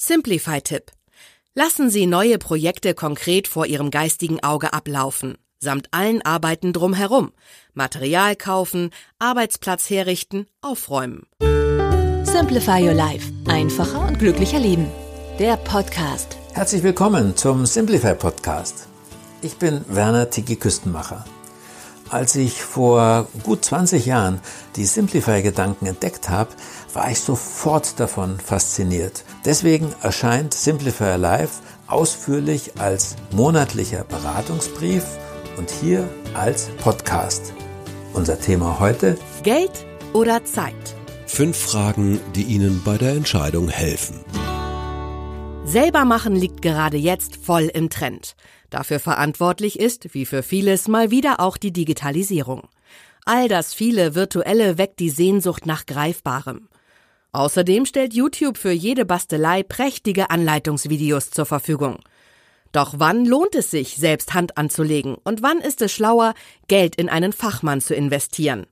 Simplify-Tipp. Lassen Sie neue Projekte konkret vor Ihrem geistigen Auge ablaufen. Samt allen Arbeiten drumherum. Material kaufen, Arbeitsplatz herrichten, aufräumen. Simplify Your Life. Einfacher und glücklicher leben. Der Podcast. Herzlich willkommen zum Simplify Podcast. Ich bin Werner Tiki Küstenmacher. Als ich vor gut 20 Jahren die Simplify-Gedanken entdeckt habe, war ich sofort davon fasziniert. Deswegen erscheint Simplify Life ausführlich als monatlicher Beratungsbrief und hier als Podcast. Unser Thema heute Geld oder Zeit? Fünf Fragen, die Ihnen bei der Entscheidung helfen. Selber machen liegt gerade jetzt voll im Trend. Dafür verantwortlich ist, wie für vieles, mal wieder auch die Digitalisierung. All das viele Virtuelle weckt die Sehnsucht nach Greifbarem. Außerdem stellt YouTube für jede Bastelei prächtige Anleitungsvideos zur Verfügung. Doch wann lohnt es sich, selbst Hand anzulegen und wann ist es schlauer, Geld in einen Fachmann zu investieren?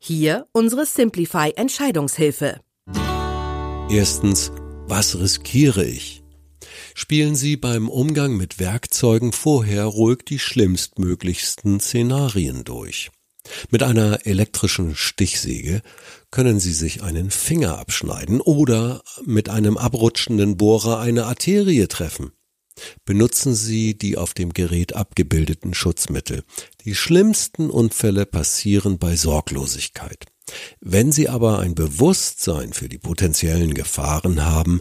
Hier unsere Simplify Entscheidungshilfe. Erstens, was riskiere ich? Spielen Sie beim Umgang mit Werkzeugen vorher ruhig die schlimmstmöglichsten Szenarien durch. Mit einer elektrischen Stichsäge können Sie sich einen Finger abschneiden oder mit einem abrutschenden Bohrer eine Arterie treffen. Benutzen Sie die auf dem Gerät abgebildeten Schutzmittel. Die schlimmsten Unfälle passieren bei Sorglosigkeit. Wenn Sie aber ein Bewusstsein für die potenziellen Gefahren haben,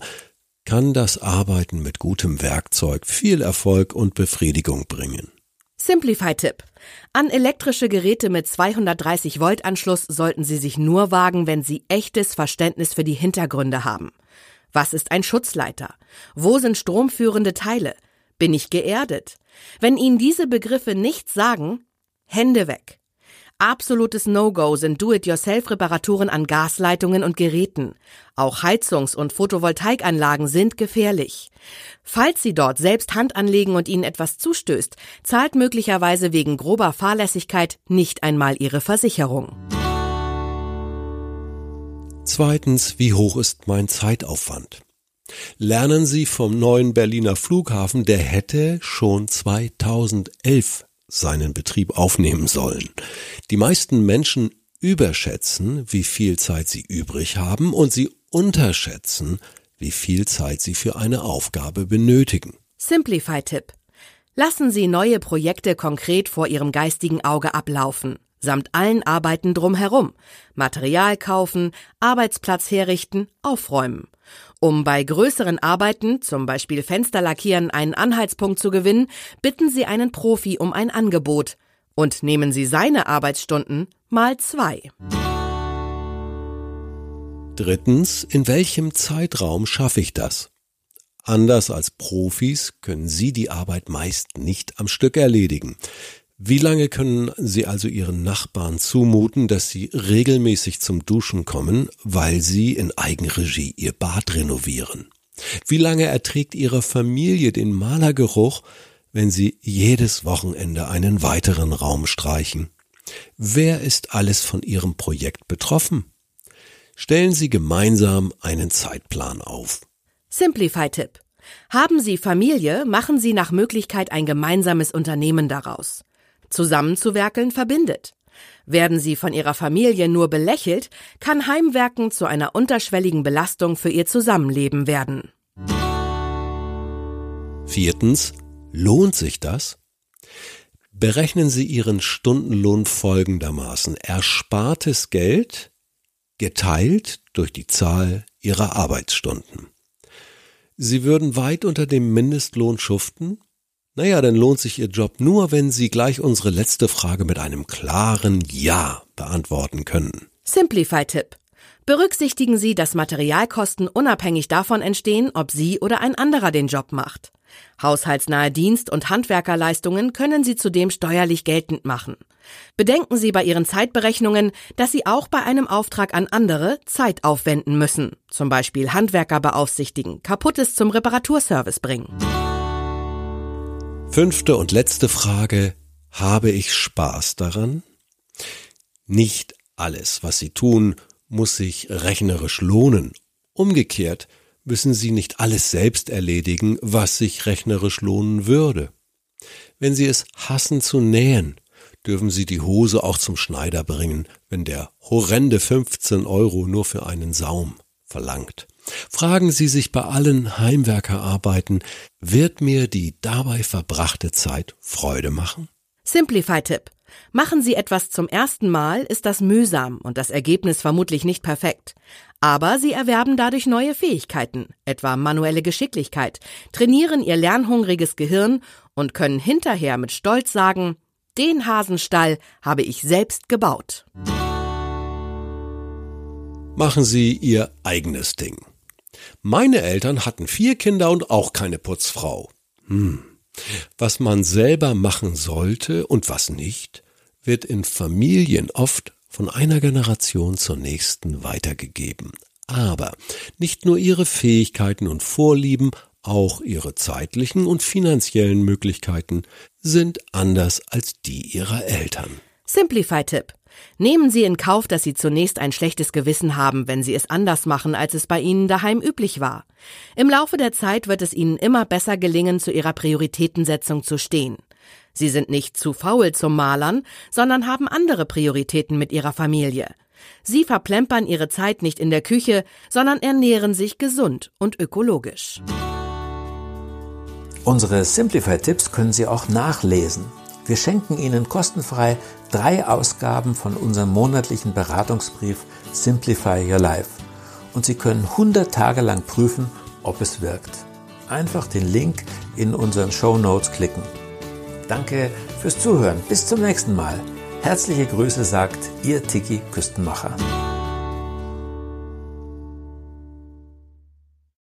kann das Arbeiten mit gutem Werkzeug viel Erfolg und Befriedigung bringen. Simplify-Tipp. An elektrische Geräte mit 230 Volt Anschluss sollten Sie sich nur wagen, wenn Sie echtes Verständnis für die Hintergründe haben. Was ist ein Schutzleiter? Wo sind stromführende Teile? Bin ich geerdet? Wenn Ihnen diese Begriffe nichts sagen, Hände weg. Absolutes No-Go sind Do-it-yourself-Reparaturen an Gasleitungen und Geräten. Auch Heizungs- und Photovoltaikanlagen sind gefährlich. Falls Sie dort selbst Hand anlegen und Ihnen etwas zustößt, zahlt möglicherweise wegen grober Fahrlässigkeit nicht einmal Ihre Versicherung. Zweitens, wie hoch ist mein Zeitaufwand? Lernen Sie vom neuen Berliner Flughafen, der hätte schon 2011 seinen Betrieb aufnehmen sollen. Die meisten Menschen überschätzen, wie viel Zeit sie übrig haben und sie unterschätzen, wie viel Zeit sie für eine Aufgabe benötigen. Simplify-Tipp. Lassen Sie neue Projekte konkret vor Ihrem geistigen Auge ablaufen samt allen Arbeiten drumherum, Material kaufen, Arbeitsplatz herrichten, aufräumen. Um bei größeren Arbeiten, zum Beispiel Fenster lackieren, einen Anhaltspunkt zu gewinnen, bitten Sie einen Profi um ein Angebot und nehmen Sie seine Arbeitsstunden mal zwei. Drittens, in welchem Zeitraum schaffe ich das? Anders als Profis können Sie die Arbeit meist nicht am Stück erledigen. Wie lange können Sie also Ihren Nachbarn zumuten, dass sie regelmäßig zum Duschen kommen, weil Sie in Eigenregie Ihr Bad renovieren? Wie lange erträgt Ihre Familie den Malergeruch, wenn Sie jedes Wochenende einen weiteren Raum streichen? Wer ist alles von Ihrem Projekt betroffen? Stellen Sie gemeinsam einen Zeitplan auf. Simplify-Tipp. Haben Sie Familie, machen Sie nach Möglichkeit ein gemeinsames Unternehmen daraus. Zusammenzuwerkeln verbindet. Werden sie von ihrer Familie nur belächelt, kann Heimwerken zu einer unterschwelligen Belastung für ihr Zusammenleben werden. Viertens, lohnt sich das? Berechnen Sie Ihren Stundenlohn folgendermaßen. Erspartes Geld geteilt durch die Zahl Ihrer Arbeitsstunden. Sie würden weit unter dem Mindestlohn schuften, naja, dann lohnt sich Ihr Job nur, wenn Sie gleich unsere letzte Frage mit einem klaren Ja beantworten können. Simplify-Tipp. Berücksichtigen Sie, dass Materialkosten unabhängig davon entstehen, ob Sie oder ein anderer den Job macht. Haushaltsnahe Dienst- und Handwerkerleistungen können Sie zudem steuerlich geltend machen. Bedenken Sie bei Ihren Zeitberechnungen, dass Sie auch bei einem Auftrag an andere Zeit aufwenden müssen, zum Beispiel Handwerker beaufsichtigen, Kaputtes zum Reparaturservice bringen. Fünfte und letzte Frage. Habe ich Spaß daran? Nicht alles, was Sie tun, muss sich rechnerisch lohnen. Umgekehrt müssen Sie nicht alles selbst erledigen, was sich rechnerisch lohnen würde. Wenn Sie es hassen zu nähen, dürfen Sie die Hose auch zum Schneider bringen, wenn der horrende 15 Euro nur für einen Saum verlangt. Fragen Sie sich bei allen Heimwerkerarbeiten, wird mir die dabei verbrachte Zeit Freude machen? Simplify-Tipp. Machen Sie etwas zum ersten Mal, ist das mühsam und das Ergebnis vermutlich nicht perfekt. Aber Sie erwerben dadurch neue Fähigkeiten, etwa manuelle Geschicklichkeit, trainieren Ihr lernhungriges Gehirn und können hinterher mit Stolz sagen, den Hasenstall habe ich selbst gebaut. Machen Sie Ihr eigenes Ding. Meine Eltern hatten vier Kinder und auch keine Putzfrau. Hm. Was man selber machen sollte und was nicht, wird in Familien oft von einer Generation zur nächsten weitergegeben. Aber nicht nur ihre Fähigkeiten und Vorlieben, auch ihre zeitlichen und finanziellen Möglichkeiten sind anders als die ihrer Eltern. Simplify-Tipp. Nehmen Sie in Kauf, dass Sie zunächst ein schlechtes Gewissen haben, wenn Sie es anders machen, als es bei Ihnen daheim üblich war. Im Laufe der Zeit wird es Ihnen immer besser gelingen, zu Ihrer Prioritätensetzung zu stehen. Sie sind nicht zu faul zum Malern, sondern haben andere Prioritäten mit Ihrer Familie. Sie verplempern Ihre Zeit nicht in der Küche, sondern ernähren sich gesund und ökologisch. Unsere Simplify-Tipps können Sie auch nachlesen. Wir schenken Ihnen kostenfrei drei Ausgaben von unserem monatlichen Beratungsbrief Simplify Your Life. Und Sie können 100 Tage lang prüfen, ob es wirkt. Einfach den Link in unseren Show Notes klicken. Danke fürs Zuhören. Bis zum nächsten Mal. Herzliche Grüße sagt Ihr Tiki Küstenmacher.